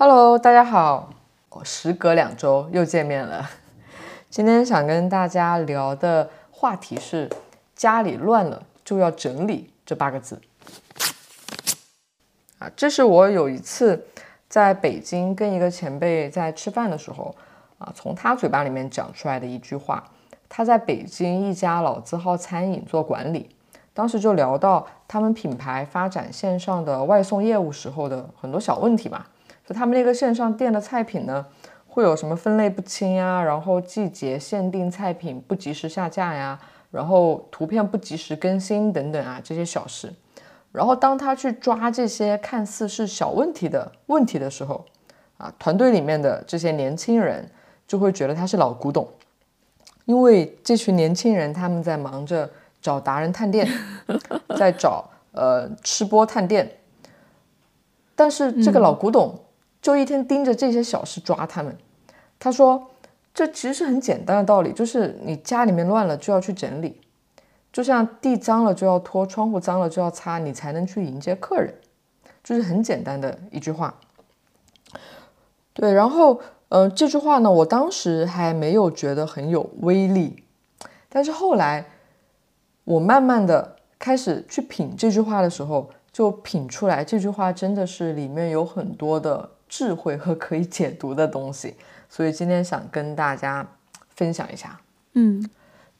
Hello，大家好，我时隔两周又见面了。今天想跟大家聊的话题是“家里乱了就要整理”这八个字。啊，这是我有一次在北京跟一个前辈在吃饭的时候，啊，从他嘴巴里面讲出来的一句话。他在北京一家老字号餐饮做管理，当时就聊到他们品牌发展线上的外送业务时候的很多小问题嘛。就他们那个线上店的菜品呢，会有什么分类不清呀，然后季节限定菜品不及时下架呀，然后图片不及时更新等等啊这些小事。然后当他去抓这些看似是小问题的问题的时候，啊，团队里面的这些年轻人就会觉得他是老古董，因为这群年轻人他们在忙着找达人探店，在找呃吃播探店，但是这个老古董。就一天盯着这些小事抓他们，他说：“这其实是很简单的道理，就是你家里面乱了就要去整理，就像地脏了就要拖，窗户脏了就要擦，你才能去迎接客人，就是很简单的一句话。”对，然后，呃，这句话呢，我当时还没有觉得很有威力，但是后来我慢慢的开始去品这句话的时候，就品出来这句话真的是里面有很多的。智慧和可以解读的东西，所以今天想跟大家分享一下。嗯，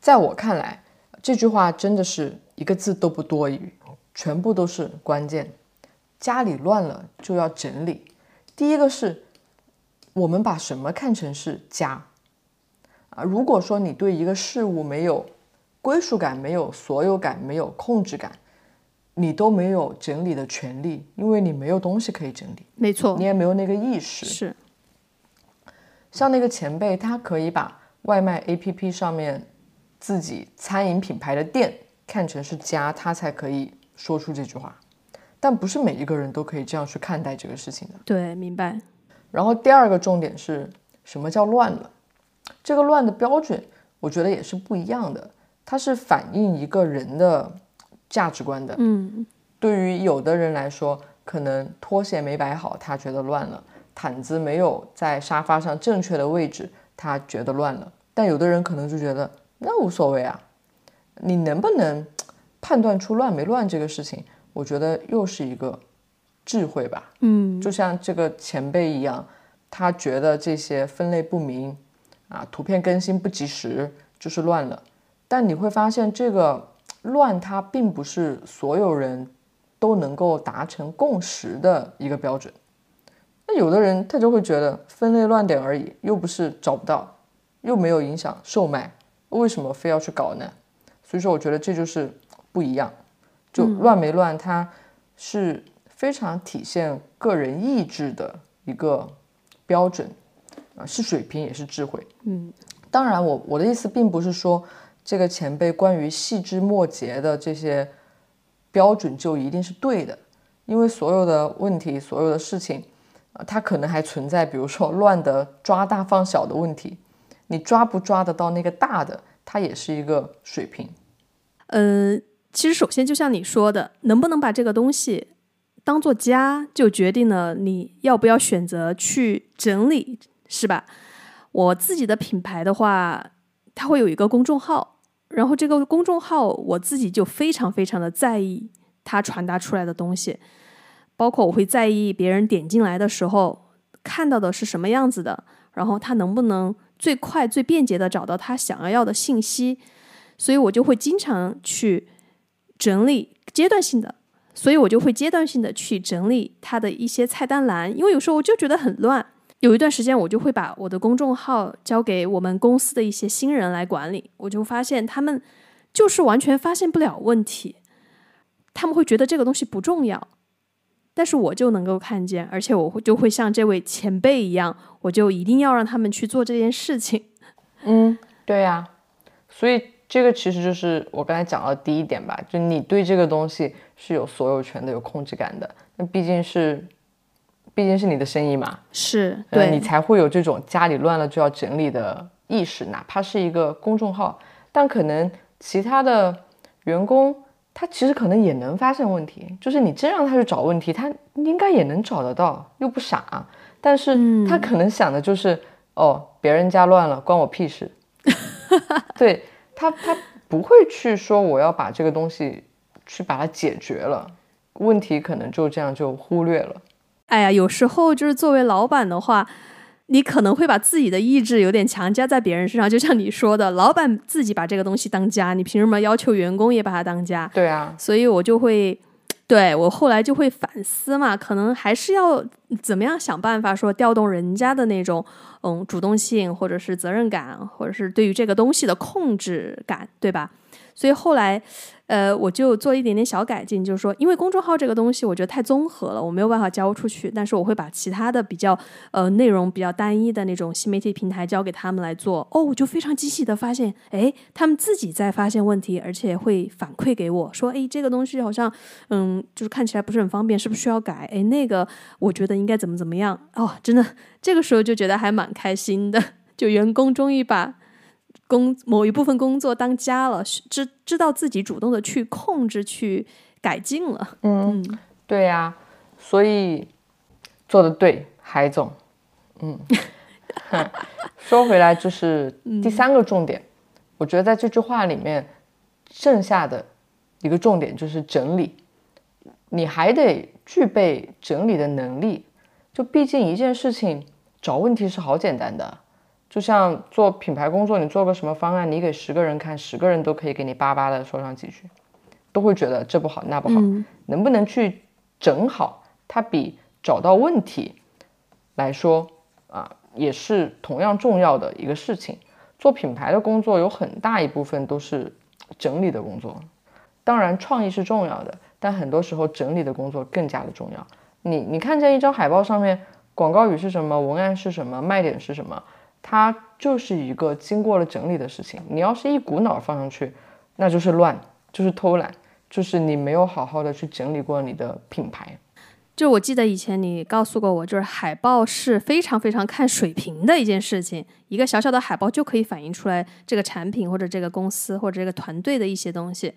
在我看来，这句话真的是一个字都不多余，全部都是关键。家里乱了就要整理。第一个是，我们把什么看成是家啊？如果说你对一个事物没有归属感、没有所有感、没有控制感。你都没有整理的权利，因为你没有东西可以整理。没错，你也没有那个意识。是，像那个前辈，他可以把外卖 APP 上面自己餐饮品牌的店看成是家，他才可以说出这句话。但不是每一个人都可以这样去看待这个事情的。对，明白。然后第二个重点是什么叫乱了？这个乱的标准，我觉得也是不一样的。它是反映一个人的。价值观的，嗯，对于有的人来说，可能拖鞋没摆好，他觉得乱了；毯子没有在沙发上正确的位置，他觉得乱了。但有的人可能就觉得那无所谓啊。你能不能判断出乱没乱这个事情？我觉得又是一个智慧吧。嗯，就像这个前辈一样，他觉得这些分类不明啊，图片更新不及时就是乱了。但你会发现这个。乱，它并不是所有人都能够达成共识的一个标准。那有的人他就会觉得分类乱点而已，又不是找不到，又没有影响售卖，为什么非要去搞呢？所以说，我觉得这就是不一样。就乱没乱，它是非常体现个人意志的一个标准啊，是水平也是智慧。嗯，当然，我我的意思并不是说。这个前辈关于细枝末节的这些标准就一定是对的，因为所有的问题、所有的事情，啊，它可能还存在，比如说乱的抓大放小的问题，你抓不抓得到那个大的，它也是一个水平。嗯，其实首先就像你说的，能不能把这个东西当做家，就决定了你要不要选择去整理，是吧？我自己的品牌的话，它会有一个公众号。然后这个公众号我自己就非常非常的在意它传达出来的东西，包括我会在意别人点进来的时候看到的是什么样子的，然后他能不能最快最便捷的找到他想要要的信息，所以我就会经常去整理阶段性的，所以我就会阶段性的去整理他的一些菜单栏，因为有时候我就觉得很乱。有一段时间，我就会把我的公众号交给我们公司的一些新人来管理。我就发现他们就是完全发现不了问题，他们会觉得这个东西不重要，但是我就能够看见，而且我会就会像这位前辈一样，我就一定要让他们去做这件事情。嗯，对呀，所以这个其实就是我刚才讲的第一点吧，就你对这个东西是有所有权的、有控制感的。那毕竟是。毕竟是你的生意嘛，是对你才会有这种家里乱了就要整理的意识，哪怕是一个公众号，但可能其他的员工他其实可能也能发现问题，就是你真让他去找问题，他应该也能找得到，又不傻。但是他可能想的就是，哦，别人家乱了，关我屁事。对他，他不会去说我要把这个东西去把它解决了，问题可能就这样就忽略了。哎呀，有时候就是作为老板的话，你可能会把自己的意志有点强加在别人身上，就像你说的，老板自己把这个东西当家，你凭什么要求员工也把它当家？对啊，所以我就会，对我后来就会反思嘛，可能还是要怎么样想办法说调动人家的那种嗯主动性，或者是责任感，或者是对于这个东西的控制感，对吧？所以后来，呃，我就做一点点小改进，就是说，因为公众号这个东西，我觉得太综合了，我没有办法交出去，但是我会把其他的比较呃内容比较单一的那种新媒体平台交给他们来做。哦，我就非常惊喜的发现，哎，他们自己在发现问题，而且会反馈给我说，哎，这个东西好像嗯，就是看起来不是很方便，是不是需要改？哎，那个我觉得应该怎么怎么样？哦，真的，这个时候就觉得还蛮开心的，就员工终于把。工某一部分工作当家了，知知道自己主动的去控制、去改进了。嗯，对呀、所以做的对，海总。嗯，说回来就是第三个重点，我觉得在这句话里面，剩下的一个重点就是整理，你还得具备整理的能力。就毕竟一件事情找问题是好简单的，就像做品牌工作，你做个什么方案，你给十个人看，十个人都可以给你巴巴的说上几句，都会觉得这不好那不好，能不能去整好，它比找到问题来说啊，也是同样重要的一个事情。做品牌的工作有很大一部分都是整理的工作，当然创意是重要的，但很多时候整理的工作更加的重要。你你看见一张海报上面广告语是什么，文案是什么，卖点是什么，它就是一个经过了整理的事情。你要是一股脑放上去，那就是乱，就是偷懒，就是你没有好好的去整理过你的品牌。就我记得以前你告诉过我，就是海报是非常非常看水平的一件事情，一个小小的海报就可以反映出来这个产品或者这个公司或者这个团队的一些东西。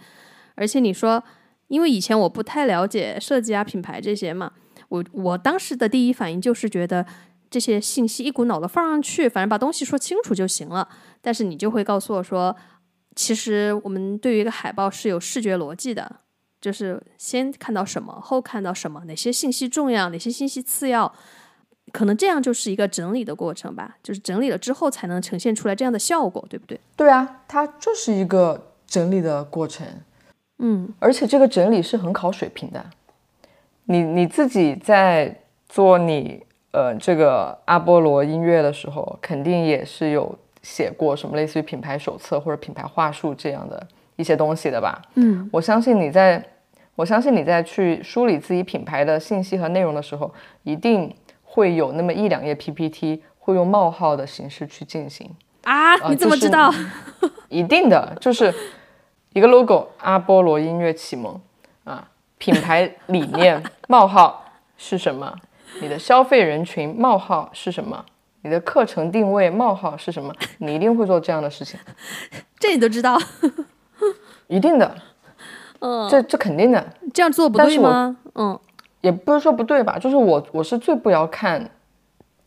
而且你说，因为以前我不太了解设计啊、品牌这些嘛，我我当时的第一反应就是觉得这些信息一股脑的放上去，反正把东西说清楚就行了。但是你就会告诉我说，其实我们对于一个海报是有视觉逻辑的。就是先看到什么，后看到什么，哪些信息重要，哪些信息次要，可能这样就是一个整理的过程吧。就是整理了之后，才能呈现出来这样的效果，对不对？对啊，它就是一个整理的过程，嗯，而且这个整理是很考水平的。你你自己在做你呃这个阿波罗音乐的时候，肯定也是有写过什么类似于品牌手册或者品牌话术这样的一些东西的吧？嗯，我相信你在，我相信你在去梳理自己品牌的信息和内容的时候，一定会有那么一两页 PPT 会用冒号的形式去进行。啊，你怎么知道？一定的，就是一个 logo，阿波罗音乐启蒙啊，品牌理念冒号是什么？你的消费人群冒号是什么？你的课程定位冒号是什么？你一定会做这样的事情，这你都知道？一定的，嗯，这这肯定的，这样做不对吗？嗯，也不是说不对吧，就是我我是最不要看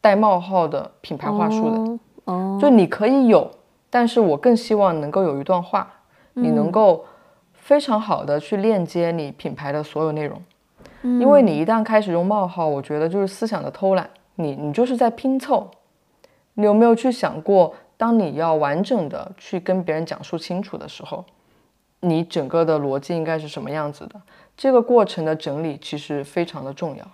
带冒号的品牌话术的，哦哦，就你可以有，但是我更希望能够有一段话，你能够非常好的去链接你品牌的所有内容，因为你一旦开始用冒号，我觉得就是思想的偷懒，你你就是在拼凑。你有没有去想过，当你要完整的去跟别人讲述清楚的时候，你整个的逻辑应该是什么样子的？这个过程的整理其实非常的重要。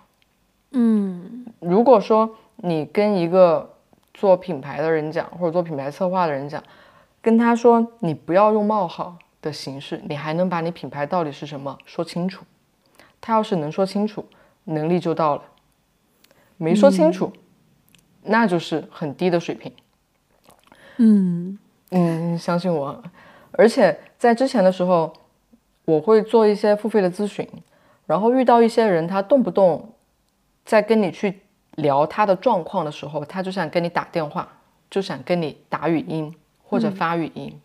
嗯如果说你跟一个做品牌的人讲，或者做品牌策划的人讲，跟他说你不要用冒号的形式，你还能把你品牌到底是什么说清楚。他要是能说清楚，能力就到了；没说清楚，那就是很低的水平。嗯嗯，相信我。而且在之前的时候，我会做一些付费的咨询，然后遇到一些人，他动不动在跟你去聊他的状况的时候，他就想跟你打电话，就想跟你打语音或者发语音，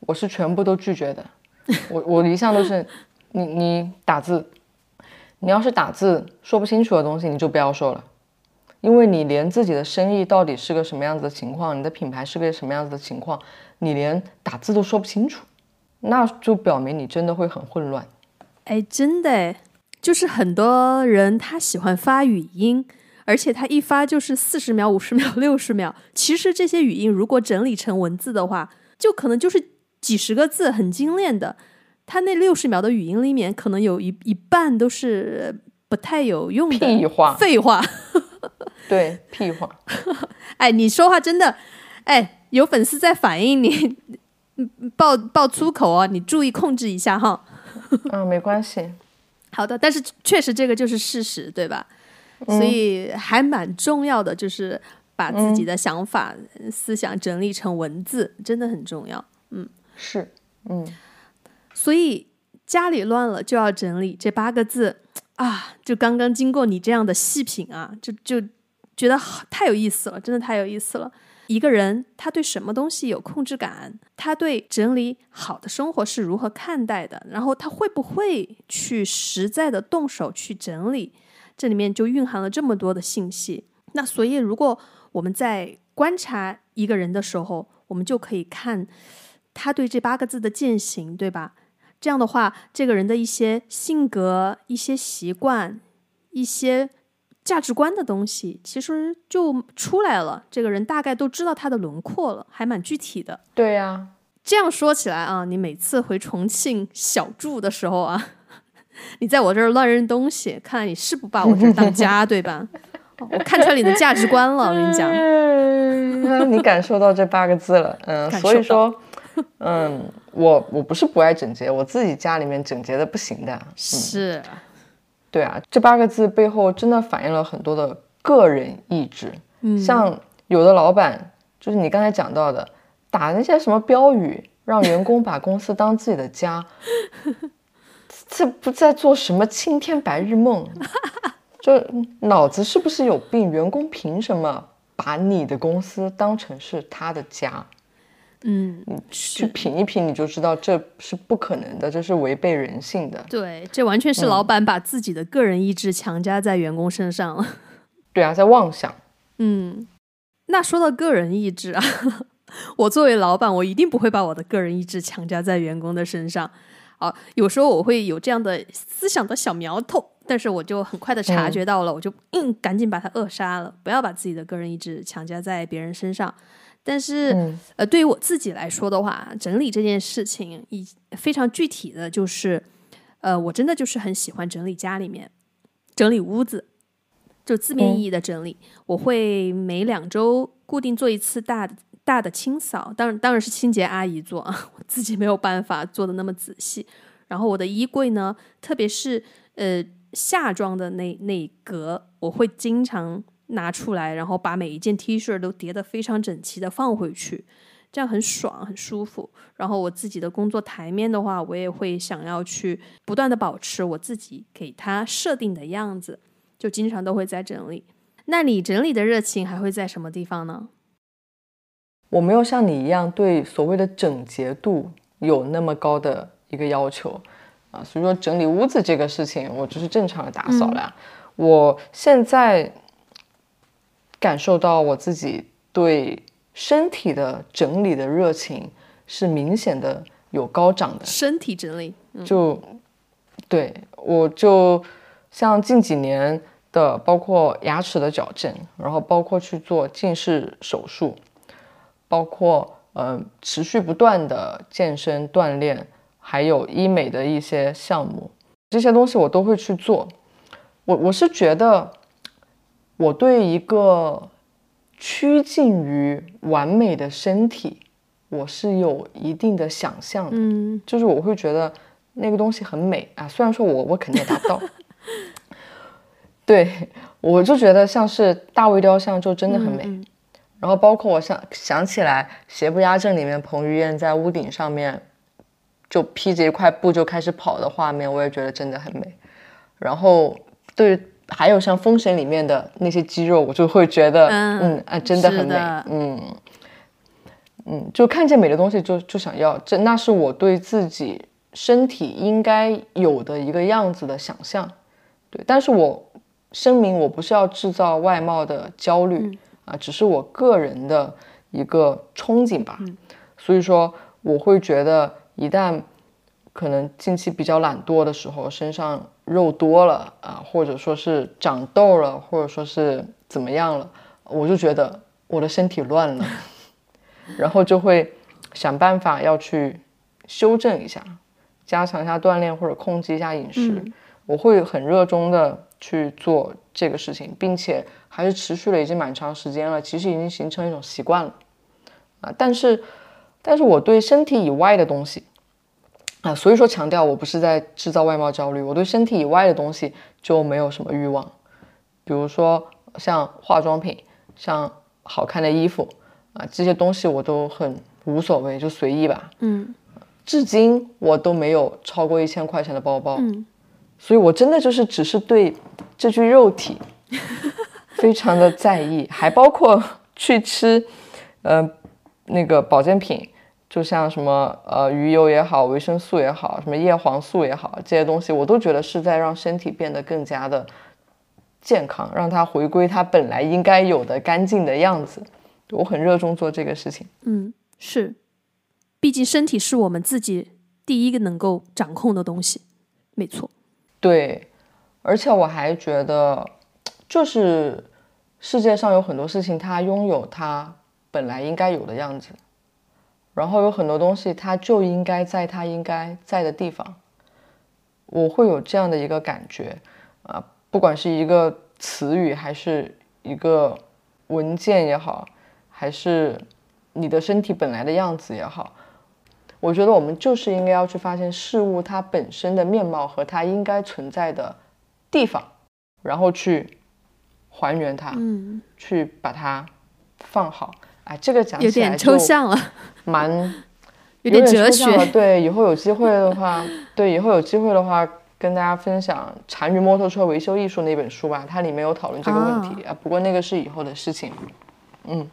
我是全部都拒绝的。我我一向都是，你你打字，你要是打字说不清楚的东西，你就不要说了，因为你连自己的生意到底是个什么样子的情况，你的品牌是个什么样子的情况，你连打字都说不清楚，那就表明你真的会很混乱。哎，真的，就是很多人他喜欢发语音，而且他一发就是四十秒、五十秒、六十秒。其实这些语音如果整理成文字的话，就可能就是几十个字，很精炼的。他那六十秒的语音里面，可能有一一半都是不太有用的屁话、废话。对，屁话。哎，你说话真的，哎，有粉丝在反映你 爆爆粗口啊，你注意控制一下哈。嗯，没关系。好的，但是确实这个就是事实，对吧？所以还蛮重要的，就是把自己的想法、思想整理成文字，真的很重要。嗯，是，嗯。所以家里乱了就要整理这八个字啊！就刚刚经过你这样的细品啊，就就觉得太有意思了，真的太有意思了。一个人他对什么东西有控制感？他对整理好的生活是如何看待的？然后他会不会去实在的动手去整理？这里面就蕴含了这么多的信息。那所以，如果我们在观察一个人的时候，我们就可以看他对这八个字的践行，对吧？这样的话，这个人的一些性格、一些习惯、一些。价值观的东西其实就出来了，这个人大概都知道他的轮廓了，还蛮具体的。对呀，这样说起来啊，你每次回重庆小住的时候啊，你在我这儿乱扔东西，看来你是不把我这儿当家，对吧？我看出来你的价值观了，我跟你讲。你感受到这八个字了，嗯，所以说，嗯，我我不是不爱整洁，我自己家里面整洁的不行的，是。对啊，这八个字背后真的反映了很多的个人意志。嗯，像有的老板，就是你刚才讲到的，打那些什么标语，让员工把公司当自己的家，这不在做什么青天白日梦？就脑子是不是有病？员工凭什么把你的公司当成是他的家？嗯，去品一品，你就知道这是不可能的，这是违背人性的。对，这完全是老板把自己的个人意志强加在员工身上了。对啊，在妄想。嗯，那说到个人意志啊，我作为老板，我一定不会把我的个人意志强加在员工的身上。啊，有时候我会有这样的思想的小苗头，但是我就很快的察觉到了，我就嗯，赶紧把它扼杀了，不要把自己的个人意志强加在别人身上。但是，呃，对于我自己来说的话，整理这件事情，以非常具体的就是，呃，我真的就是很喜欢整理家里面，整理屋子，就字面意义的整理。我会每两周固定做一次大大的清扫，当然当然是清洁阿姨做啊，我自己没有办法做的那么仔细。然后我的衣柜呢，特别是呃夏装的那那一格，我会经常。拿出来，然后把每一件 T 恤都叠得非常整齐的放回去，这样很爽，很舒服。然后我自己的工作台面的话，我也会想要去不断的保持我自己给它设定的样子，就经常都会在整理。那你整理的热情还会在什么地方呢？我没有像你一样对所谓的整洁度有那么高的一个要求啊，所以说整理屋子这个事情，我就是正常的打扫了。我现在。感受到我自己对身体的整理的热情是明显的有高涨的。身体整理，就对我就像近几年的，包括牙齿的矫正，然后包括去做近视手术，包括嗯持续不断的健身锻炼，还有医美的一些项目，这些东西我都会去做。我我是觉得。我对一个趋近于完美的身体，我是有一定的想象的，嗯，就是我会觉得那个东西很美啊，虽然说我我肯定也达不到，对我就觉得像是大卫雕像就真的很美，然后包括我想想起来《邪不压正》里面彭于晏在屋顶上面就披着一块布就开始跑的画面，我也觉得真的很美，然后对。还有像《封神》里面的那些肌肉，我就会觉得，嗯啊，真的很美，嗯嗯，就看见美的东西就就想要，这那是我对自己身体应该有的一个样子的想象，对。但是我声明，我不是要制造外貌的焦虑啊，只是我个人的一个憧憬吧。所以说，我会觉得一旦可能近期比较懒惰的时候，身上肉多了啊，或者说是长痘了，或者说是怎么样了，我就觉得我的身体乱了，然后就会想办法要去修正一下，加强一下锻炼或者控制一下饮食。我会很热衷的去做这个事情，并且还是持续了已经蛮长时间了，其实已经形成一种习惯了啊。但是，但是我对身体以外的东西啊，所以说强调我不是在制造外貌焦虑，我对身体以外的东西就没有什么欲望，比如说像化妆品、像好看的衣服啊这些东西我都很无所谓，就随意吧。嗯，至今我都没有超过一千块钱的包包。嗯。所以，我真的就是只是对这具肉体 非常的在意，还包括去吃，呃，那个保健品，就像什么呃鱼油也好，维生素也好，什么叶黄素也好，这些东西我都觉得是在让身体变得更加的健康，让它回归它本来应该有的干净的样子。我很热衷做这个事情。嗯，是，毕竟身体是我们自己第一个能够掌控的东西，没错。对，而且我还觉得，就是世界上有很多事情，它拥有它本来应该有的样子，然后有很多东西，它就应该在它应该在的地方。我会有这样的一个感觉啊，不管是一个词语，还是一个文件也好，还是你的身体本来的样子也好。我觉得我们就是应该要去发现事物它本身的面貌和它应该存在的地方，然后去还原它，嗯，去把它放好。哎，这个讲有点抽象了，蛮 有点哲学。对，以后有机会的话，对，以后有机会的话，跟大家分享《残余摩托车维修艺术》那本书吧，它里面有讨论这个问题啊。不过那个是以后的事情，嗯。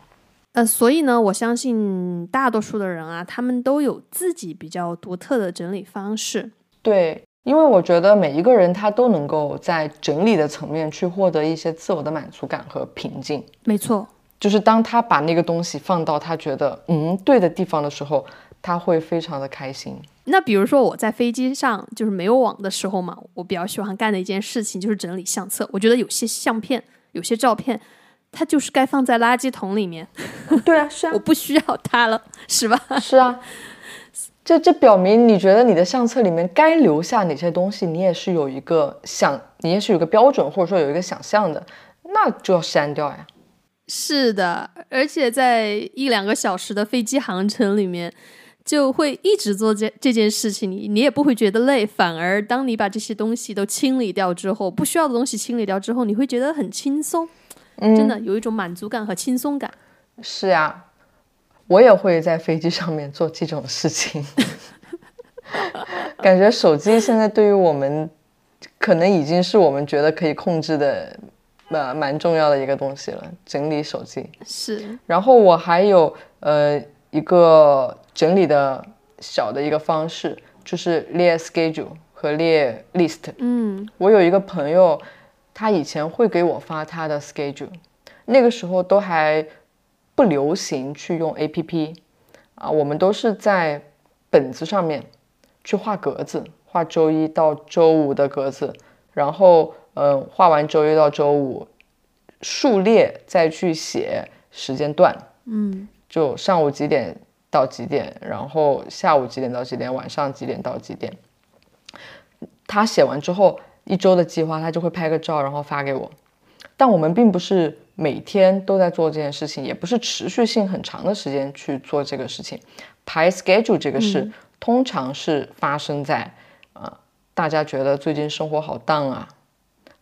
呃，所以呢，我相信大多数的人啊，他们都有自己比较独特的整理方式。对，因为我觉得每一个人他都能够在整理的层面去获得一些自我的满足感和平静。没错，就是当他把那个东西放到他觉得嗯对的地方的时候，他会非常的开心。那比如说我在飞机上就是没有网的时候嘛，我比较喜欢干的一件事情就是整理相册。我觉得有些相片，有些照片。它就是该放在垃圾桶里面。对啊，是啊，我不需要它了，是吧？是啊，这这表明你觉得你的相册里面该留下哪些东西，你也是有一个想，你也是有个标准，或者说有一个想象的，那就要删掉呀。是的，而且在一两个小时的飞机航程里面，就会一直做这这件事情，你你也不会觉得累，反而当你把这些东西都清理掉之后，不需要的东西清理掉之后，你会觉得很轻松。真的有一种满足感和轻松感。是呀，我也会在飞机上面做这种事情。感觉手机现在对于我们，可能已经是我们觉得可以控制的，蛮蛮重要的一个东西了。整理手机是。然后我还有呃一个整理的小的一个方式，就是列 schedule 和列 list。嗯，我有一个朋友。他以前会给我发他的 schedule，那个时候都还不流行去用 A P P 啊，我们都是在本子上面去画格子，画周一到周五的格子，然后嗯，画完周一到周五，数列再去写时间段，嗯，就上午几点到几点，然后下午几点到几点，晚上几点到几点。他写完之后。一周的计划，他就会拍个照，然后发给我。但我们并不是每天都在做这件事情，也不是持续性很长的时间去做这个事情。排 schedule 这个事，通常是发生在啊，大家觉得最近生活好荡啊，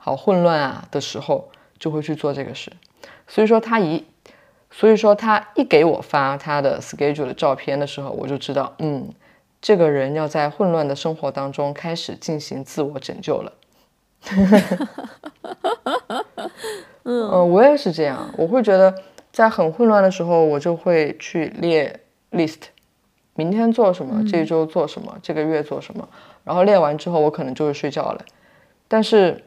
好混乱啊的时候，就会去做这个事。所以说他一，所以说他一给我发他的 schedule 的照片的时候，我就知道，嗯，这个人要在混乱的生活当中开始进行自我拯救了。嗯，我也是这样。我会觉得，在很混乱的时候，我就会去列 list，明天做什么，这一周做什么，这个月做什么。然后列完之后，我可能就会睡觉了。但是，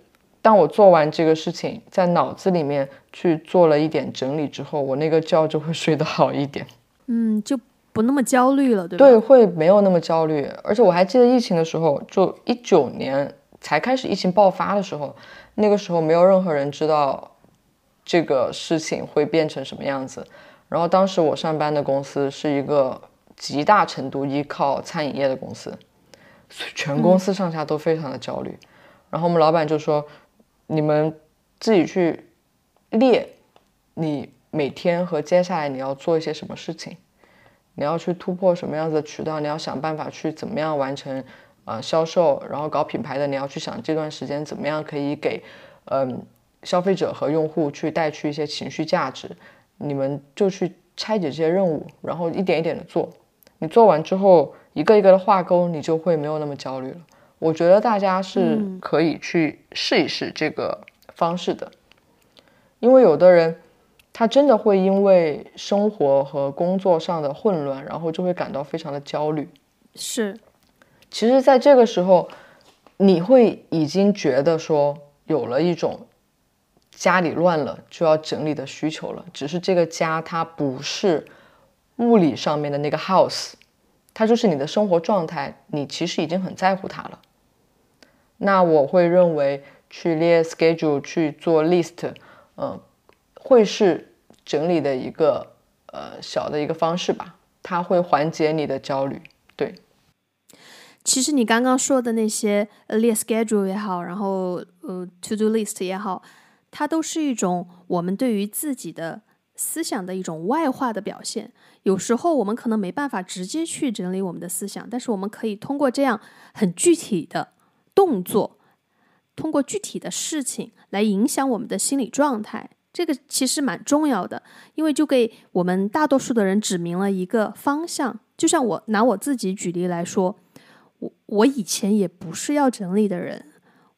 当我做完这个事情，在脑子里面去做了一点整理之后，我那个觉就会睡得好一点。嗯，就不那么焦虑了，对吧？对，会没有那么焦虑。而且我还记得疫情的时候，就一九年才开始疫情爆发的时候，那个时候没有任何人知道这个事情会变成什么样子。然后当时我上班的公司是一个极大程度依靠餐饮业的公司，全公司上下都非常的焦虑。然后我们老板就说。你们自己去列，你每天和接下来你要做一些什么事情，你要去突破什么样子的渠道，你要想办法去怎么样完成呃销售，然后搞品牌的你要去想这段时间怎么样可以给嗯消费者和用户去带去一些情绪价值，你们就去拆解这些任务，然后一点一点的做，你做完之后一个一个的画勾，你就会没有那么焦虑了。我觉得大家是可以去试一试这个方式的，因为有的人他真的会因为生活和工作上的混乱，然后就会感到非常的焦虑。是，其实，在这个时候，你会已经觉得说有了一种家里乱了就要整理的需求了，只是这个家它不是物理上面的那个 house，它就是你的生活状态，你其实已经很在乎它了。那我会认为去列 schedule 去做 list，嗯，会是整理的一个呃小的一个方式吧，它会缓解你的焦虑。对，其实你刚刚说的那些列 schedule 也好，然后呃 to do list 也好，它都是一种我们对于自己的思想的一种外化的表现。有时候我们可能没办法直接去整理我们的思想，但是我们可以通过这样很具体的。动作通过具体的事情来影响我们的心理状态，这个其实蛮重要的，因为就给我们大多数的人指明了一个方向。就像我拿我自己举例来说，我我以前也不是要整理的人，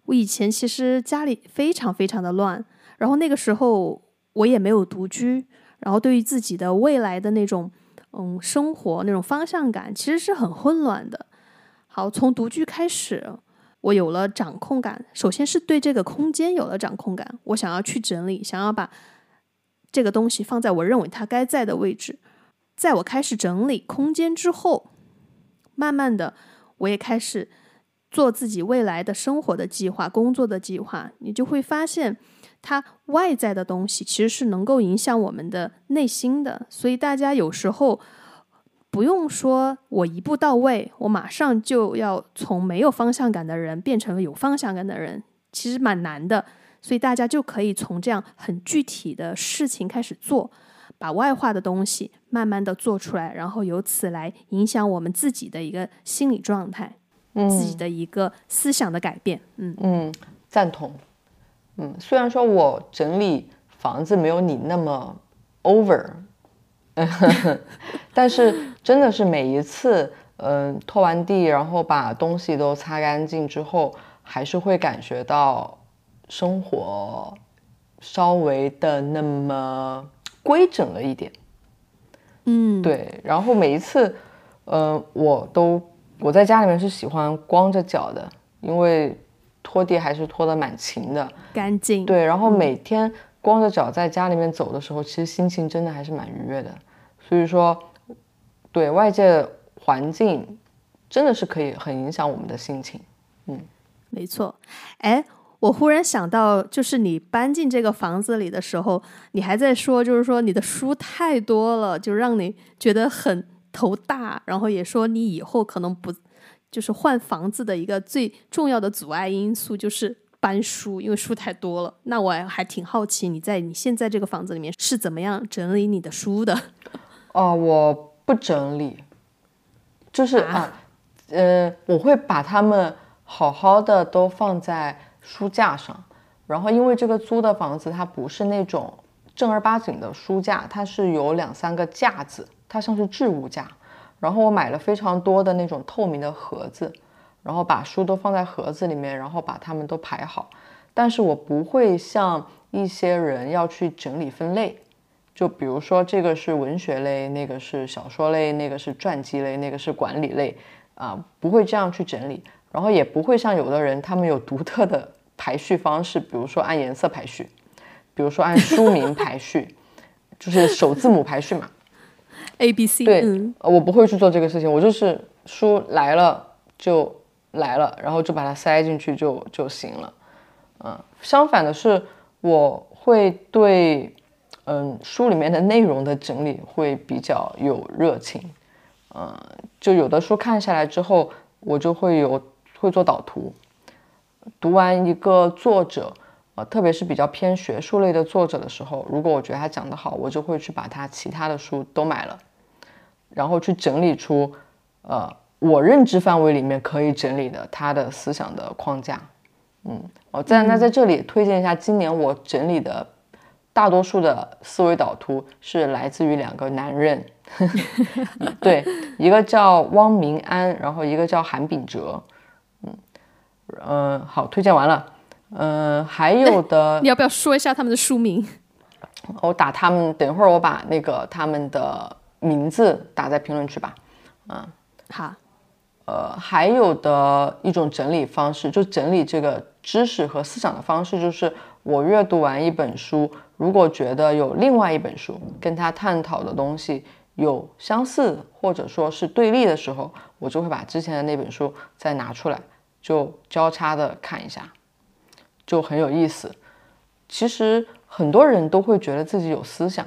我以前其实家里非常非常的乱，然后那个时候我也没有独居，然后对于自己的未来的那种嗯生活那种方向感其实是很混乱的。好，从独居开始。我有了掌控感，首先是对这个空间有了掌控感。我想要去整理，想要把这个东西放在我认为它该在的位置。在我开始整理空间之后，慢慢的，我也开始做自己未来的生活的计划、工作的计划。你就会发现，它外在的东西其实是能够影响我们的内心的。所以大家有时候。不用说，我一步到位，我马上就要从没有方向感的人变成了有方向感的人，其实蛮难的。所以大家就可以从这样很具体的事情开始做，把外化的东西慢慢的做出来，然后由此来影响我们自己的一个心理状态，自己的一个思想的改变。嗯嗯，赞同。嗯，虽然说我整理房子没有你那么 over。但是真的是每一次，嗯，拖完地，然后把东西都擦干净之后，还是会感觉到生活稍微的那么规整了一点。嗯，对。然后每一次，嗯，我都我在家里面是喜欢光着脚的，因为拖地还是拖得蛮勤的，干净。对，然后每天光着脚在家里面走的时候，其实心情真的还是蛮愉悦的。所以说，对外界环境真的是可以很影响我们的心情。嗯，没错。哎，我忽然想到，就是你搬进这个房子里的时候，你还在说，就是说你的书太多了，就让你觉得很头大。然后也说你以后可能不，就是换房子的一个最重要的阻碍因素就是。搬书，因为书太多了。那我还挺好奇，你在你现在这个房子里面是怎么样整理你的书的？哦，我不整理，就是啊，呃，我会把它们好好的都放在书架上。然后，因为这个租的房子它不是那种正儿八经的书架，它是有两三个架子，它像是置物架。然后我买了非常多的那种透明的盒子，然后把书都放在盒子里面，然后把它们都排好。但是我不会像一些人要去整理分类。就比如说，这个是文学类，那个是小说类，那个是传记类，那个是管理类，啊，不会这样去整理，然后也不会像有的人，他们有独特的排序方式，比如说按颜色排序，比如说按书名 排序，就是首字母排序嘛。A B C，对，我不会去做这个事情，我就是书来了就来了，然后就把它塞进去就就行了。嗯，相反的是，我会对嗯书里面的内容的整理会比较有热情。嗯，就有的书看下来之后，我就会有会做导图。读完一个作者，呃，特别是比较偏学术类的作者的时候，如果我觉得他讲得好，我就会去把他其他的书都买了。然后去整理出，呃，我认知范围里面可以整理的他的思想的框架。嗯，哦，在那在这里推荐一下，今年我整理的大多数的思维导图是来自于两个男人，对，一个叫汪明安，然后一个叫韩炳哲。嗯嗯、好，推荐完了。嗯、还有的 你要不要说一下他们的书名？我打他们，等会儿我把那个他们的名字打在评论区吧。嗯好，呃，还有的一种整理方式，就整理这个知识和思想的方式，就是我阅读完一本书，如果觉得有另外一本书跟他探讨的东西有相似或者说是对立的时候，我就会把之前的那本书再拿出来，就交叉的看一下，就很有意思。其实很多人都会觉得自己有思想，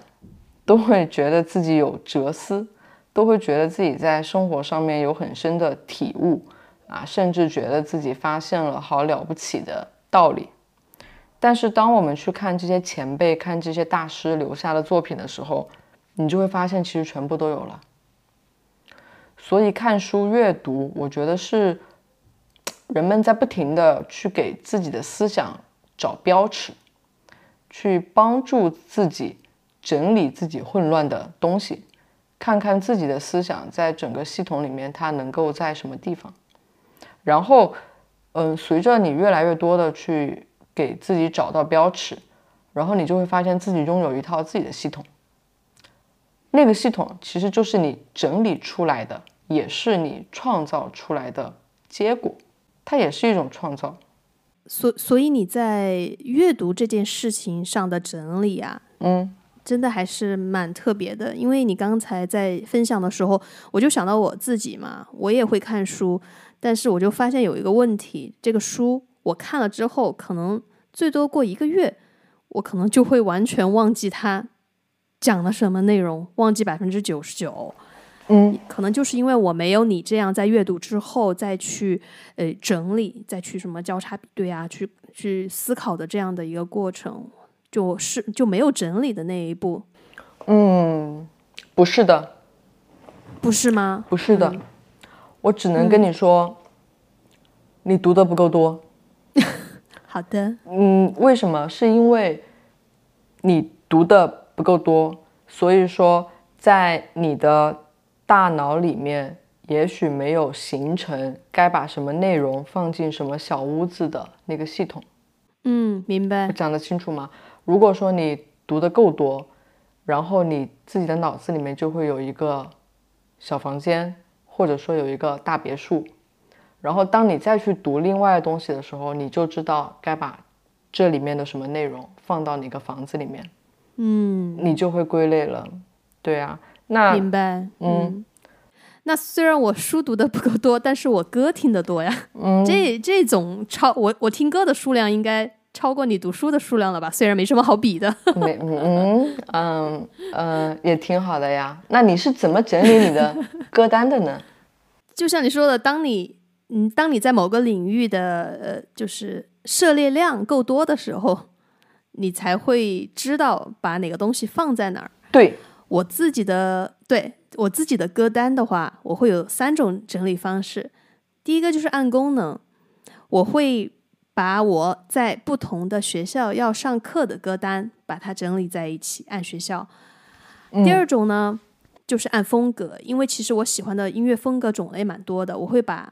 都会觉得自己有哲思，都会觉得自己在生活上面有很深的体悟啊，甚至觉得自己发现了好了不起的道理。但是当我们去看这些前辈、看这些大师留下的作品的时候，你就会发现其实全部都有了。所以看书阅读，我觉得是人们在不停的去给自己的思想找标尺，去帮助自己整理自己混乱的东西，看看自己的思想在整个系统里面它能够在什么地方。然后，嗯，随着你越来越多的去给自己找到标尺，然后你就会发现自己拥有一套自己的系统。那个系统其实就是你整理出来的，也是你创造出来的结果，它也是一种创造。所所以你在阅读这件事情上的整理啊，嗯真的还是蛮特别的。因为你刚才在分享的时候，我就想到我自己嘛，我也会看书，但是我就发现有一个问题，这个书我看了之后，可能最多过一个月，我可能就会完全忘记它讲了什么内容，忘记百分之九十九。嗯，可能就是因为我没有你这样在阅读之后再去呃整理，再去什么交叉比对啊，去去思考的这样的一个过程，就是就没有整理的那一步，嗯，不是的，不是吗？不是的，我只能跟你说，你读的不够多。好的，嗯，为什么？是因为你读的不够多，所以说在你的大脑里面，也许没有形成该把什么内容放进什么小屋子的那个系统。嗯，明白我。讲得清楚吗？如果说你读的够多，然后你自己的脑子里面就会有一个小房间，或者说有一个大别墅，然后当你再去读另外的东西的时候，你就知道该把这里面的什么内容放到哪个房子里面，嗯，你就会归类了。对啊，那明白。嗯，那虽然我书读的不够多，但是我歌听得多呀。嗯，这这种超我我听歌的数量应该超过你读书的数量了吧？虽然没什么好比的。没嗯嗯嗯也挺好的呀。那你是怎么整理你的歌单的呢？就像你说的，当你嗯，当你在某个领域的呃，就是涉猎量够多的时候，你才会知道把哪个东西放在哪儿。对，我自己的对我自己的歌单的话，我会有三种整理方式。第一个就是按功能，我会把我在不同的学校要上课的歌单把它整理在一起，按学校。第二种呢，就是按风格，因为其实我喜欢的音乐风格种类蛮多的，我会把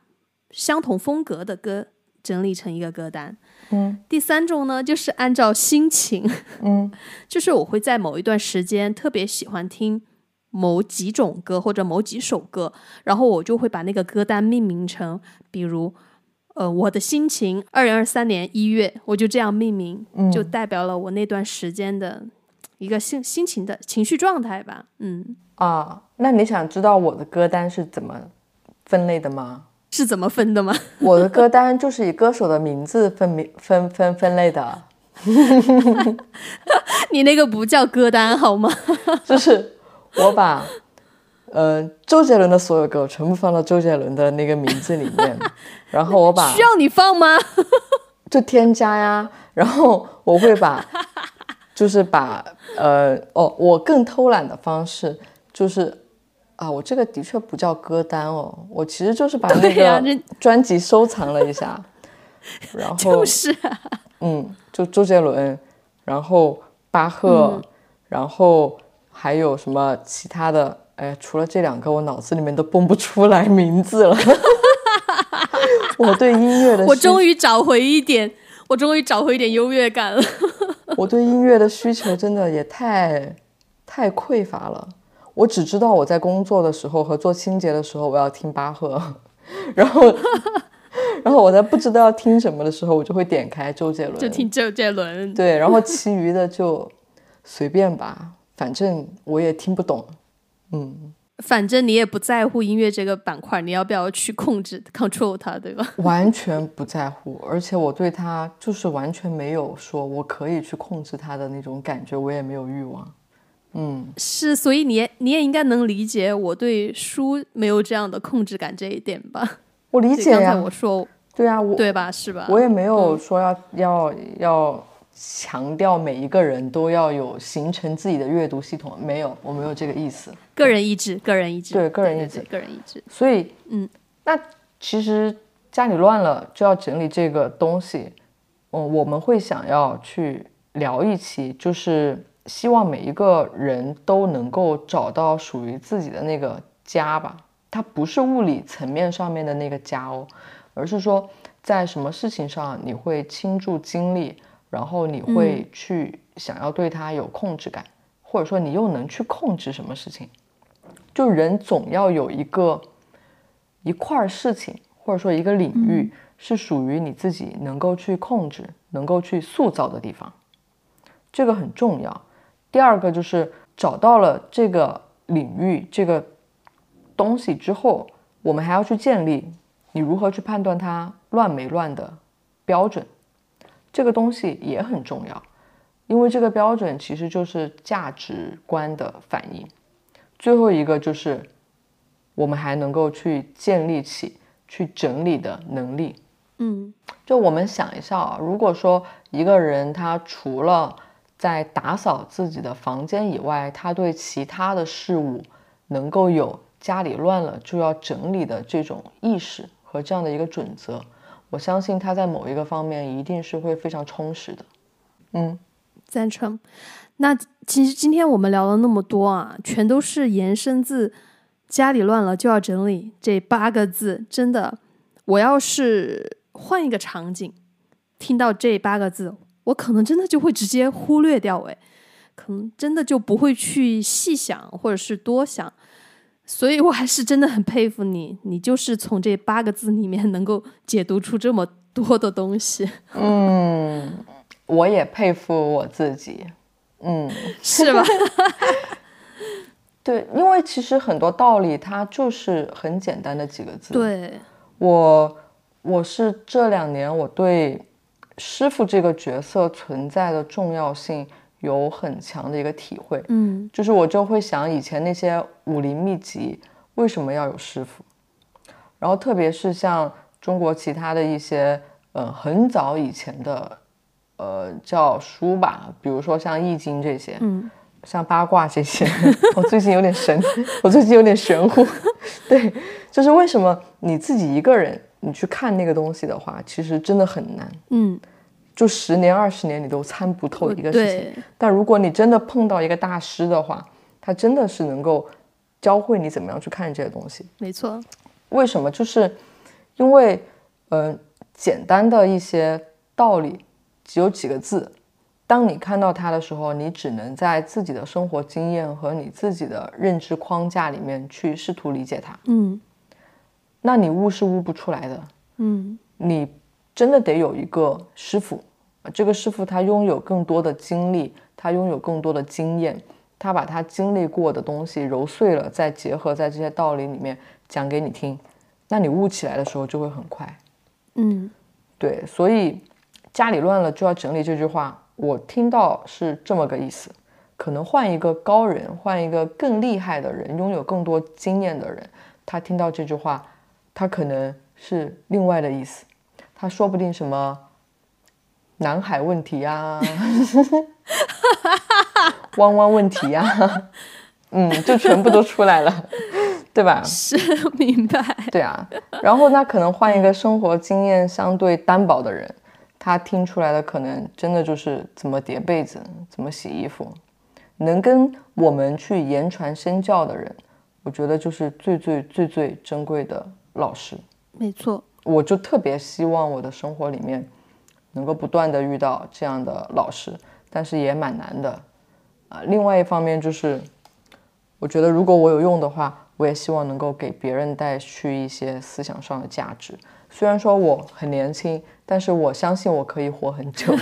相同风格的歌整理成一个歌单。嗯第三种呢，就是按照心情，嗯 就是我会在某一段时间特别喜欢听某几种歌或者某几首歌，然后我就会把那个歌单命名成，比如呃，我的心情，二零二三年一月，我就这样命名，就代表了我那段时间的一个心心情的情绪状态吧。嗯啊，那你想知道我的歌单是怎么分类的吗？是怎么分的吗？我的歌单就是以歌手的名字分名分分分类的。你那个不叫歌单好吗？就是我把呃周杰伦的所有歌全部放到周杰伦的那个名字里面，然后我把 需要你放吗？就添加呀，然后我会把就是把呃哦，我更偷懒的方式就是啊，我这个的确不叫歌单哦，我其实就是把 那个 专辑收藏了一下，然 后就是嗯。就周杰伦，然后巴赫，然后还有什么其他的？哎，除了这两个，我脑子里面都蹦不出来名字了。我对音乐的，我终于找回一点，我终于找回一点优越感了。我对音乐的需求真的也太太匮乏了。我只知道我在工作的时候和做清洁的时候，我要听巴赫，然后。然后我在不知道要听什么的时候，我就会点开周杰伦，就听周杰伦。对，然后其余的就随便吧，反正我也听不懂。嗯，反正你也不在乎音乐这个板块，你要不要去控制、control 它，对吧？完全不在乎，而且我对它就是完全没有说我可以去控制它的那种感觉，我也没有欲望。嗯，是，所以你也你也应该能理解我对书没有这样的控制感这一点吧。我理解呀，我说，对啊，我对吧？是吧？我也没有说要要要强调每一个人都要有形成自己的阅读系统，没有，我没有这个意思。个人意志，个人意志，对，个人意志，个人意志。所以，嗯，那其实家里乱了就要整理这个东西，嗯，我们会想要去聊一期，就是希望每一个人都能够找到属于自己的那个家吧。它不是物理层面上面的那个家哦，而是说在什么事情上你会倾注精力，然后你会去想要对它有控制感，或者说你又能去控制什么事情？就人总要有一个一块事情，或者说一个领域是属于你自己能够去控制、能够去塑造的地方，这个很重要。第二个就是找到了这个领域，这个。东西之后，我们还要去建立你如何去判断它乱没乱的标准，这个东西也很重要，因为这个标准其实就是价值观的反应。最后一个就是我们还能够去建立起去整理的能力。嗯，就我们想一下啊，如果说一个人他除了在打扫自己的房间以外，他对其他的事物能够有。家里乱了就要整理的这种意识和这样的一个准则，我相信他在某一个方面一定是会非常充实的。嗯，赞成。那其实今天我们聊了那么多啊，全都是延伸自“家里乱了就要整理”这八个字。真的，我要是换一个场景，听到这八个字，我可能真的就会直接忽略掉，哎，可能真的就不会去细想或者是多想。所以，我还是真的很佩服你，你就是从这八个字里面能够解读出这么多的东西。嗯，我也佩服我自己。嗯，是吧？对，因为其实很多道理它就是很简单的几个字。对，我我是这两年我对师傅这个角色存在的重要性。有很强的一个体会，嗯，就是我就会想以前那些武林秘籍为什么要有师傅，然后特别是像中国其他的一些，呃，很早以前的，呃，叫书吧，比如说像易经这些，嗯，像八卦这些，我最近有点神，我最近有点玄乎，对，就是为什么你自己一个人你去看那个东西的话，其实真的很难，嗯。就十年二十年你都参不透一个事情，但如果你真的碰到一个大师的话，他真的是能够教会你怎么样去看这些东西。没错，为什么？就是因为，呃，简单的一些道理只有几个字，当你看到它的时候，你只能在自己的生活经验和你自己的认知框架里面去试图理解它。嗯，那你悟是悟不出来的。嗯。你真的得有一个师傅，这个师傅他拥有更多的经历，他拥有更多的经验，他把他经历过的东西揉碎了，再结合在这些道理里面讲给你听，那你悟起来的时候就会很快。嗯，对，所以家里乱了就要整理这句话，我听到是这么个意思。可能换一个高人，换一个更厉害的人，拥有更多经验的人，他听到这句话，他可能是另外的意思。他说不定什么南海问题啊，弯弯问题啊，嗯，就全部都出来了，对吧？是明白。对啊，然后那可能换一个生活经验相对单薄的人，他听出来的可能真的就是怎么叠被子，怎么洗衣服。能跟我们去言传身教的人，我觉得就是最最最最珍贵的老师。没错，我就特别希望我的生活里面能够不断的遇到这样的老师，但是也蛮难的啊。另外一方面就是，我觉得如果我有用的话，我也希望能够给别人带去一些思想上的价值。虽然说我很年轻，但是我相信我可以活很久。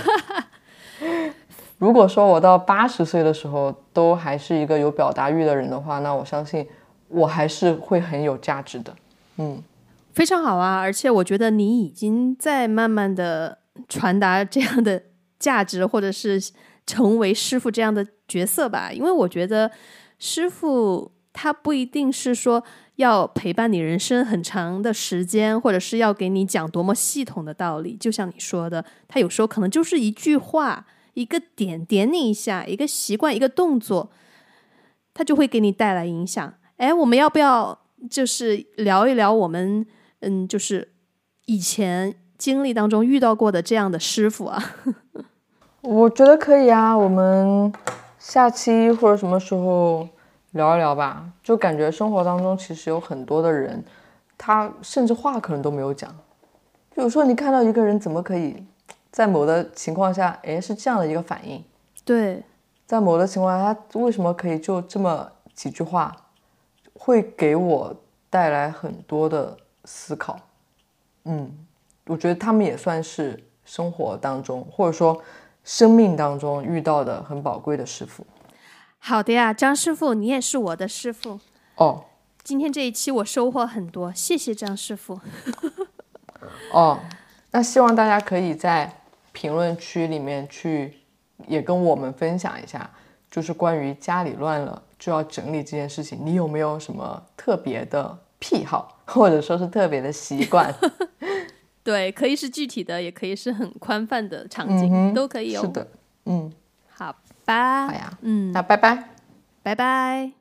如果说我到八十岁的时候都还是一个有表达欲的人的话，那我相信我还是会很有价值的。嗯，非常好啊！而且我觉得你已经在慢慢的传达这样的价值，或者是成为师傅这样的角色吧。因为我觉得师傅他不一定是说要陪伴你人生很长的时间，或者是要给你讲多么系统的道理。就像你说的，他有时候可能就是一句话。一个点点你一下，一个习惯，一个动作，他就会给你带来影响。哎，我们要不要就是聊一聊我们嗯，就是以前经历当中遇到过的这样的师傅啊？我觉得可以啊，我们下期或者什么时候聊一聊吧。就感觉生活当中其实有很多的人，他甚至话可能都没有讲。比如说，你看到一个人怎么可以？在某的情况下，哎，是这样的一个反应。对，在某的情况下，他为什么可以就这么几句话，会给我带来很多的思考。嗯，我觉得他们也算是生活当中，或者说生命当中遇到的很宝贵的师傅。好的呀，张师傅，你也是我的师傅。哦，今天这一期我收获很多，谢谢张师傅。哦，那希望大家可以在。评论区里面去，也跟我们分享一下，就是关于家里乱了就要整理这件事情，你有没有什么特别的癖好，或者说是特别的习惯？对，可以是具体的，也可以是很宽泛的场景，都可以哦。是的，嗯，好吧，好呀，嗯，那拜拜，拜拜。